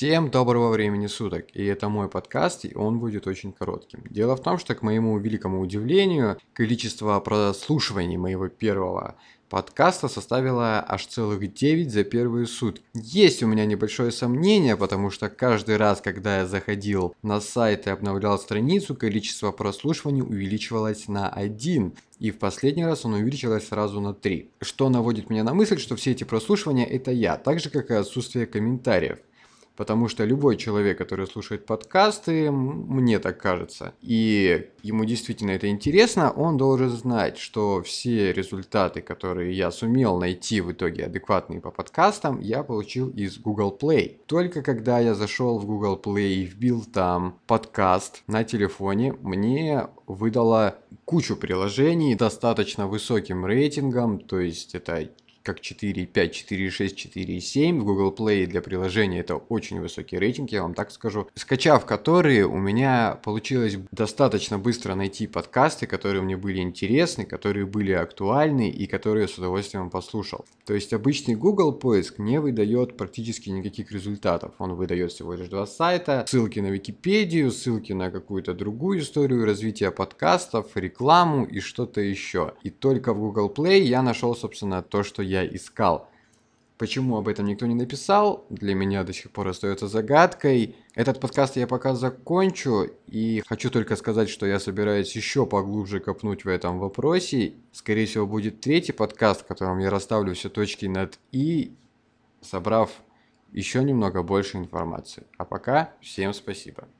Всем доброго времени суток, и это мой подкаст, и он будет очень коротким. Дело в том, что, к моему великому удивлению, количество прослушиваний моего первого подкаста составило аж целых 9 за первые сутки. Есть у меня небольшое сомнение, потому что каждый раз, когда я заходил на сайт и обновлял страницу, количество прослушиваний увеличивалось на 1. И в последний раз он увеличилось сразу на 3. Что наводит меня на мысль, что все эти прослушивания это я, так же как и отсутствие комментариев. Потому что любой человек, который слушает подкасты, мне так кажется, и ему действительно это интересно, он должен знать, что все результаты, которые я сумел найти в итоге адекватные по подкастам, я получил из Google Play. Только когда я зашел в Google Play и вбил там подкаст на телефоне, мне выдало кучу приложений достаточно высоким рейтингом, то есть это как 4.5, 4.6, 4.7. В Google Play для приложения это очень высокий рейтинг, я вам так скажу. Скачав которые, у меня получилось достаточно быстро найти подкасты, которые мне были интересны, которые были актуальны и которые я с удовольствием послушал. То есть обычный Google поиск не выдает практически никаких результатов. Он выдает всего лишь два сайта, ссылки на Википедию, ссылки на какую-то другую историю развития подкастов, рекламу и что-то еще. И только в Google Play я нашел, собственно, то, что я искал. Почему об этом никто не написал, для меня до сих пор остается загадкой. Этот подкаст я пока закончу, и хочу только сказать, что я собираюсь еще поглубже копнуть в этом вопросе. Скорее всего, будет третий подкаст, в котором я расставлю все точки над «и», собрав еще немного больше информации. А пока всем спасибо.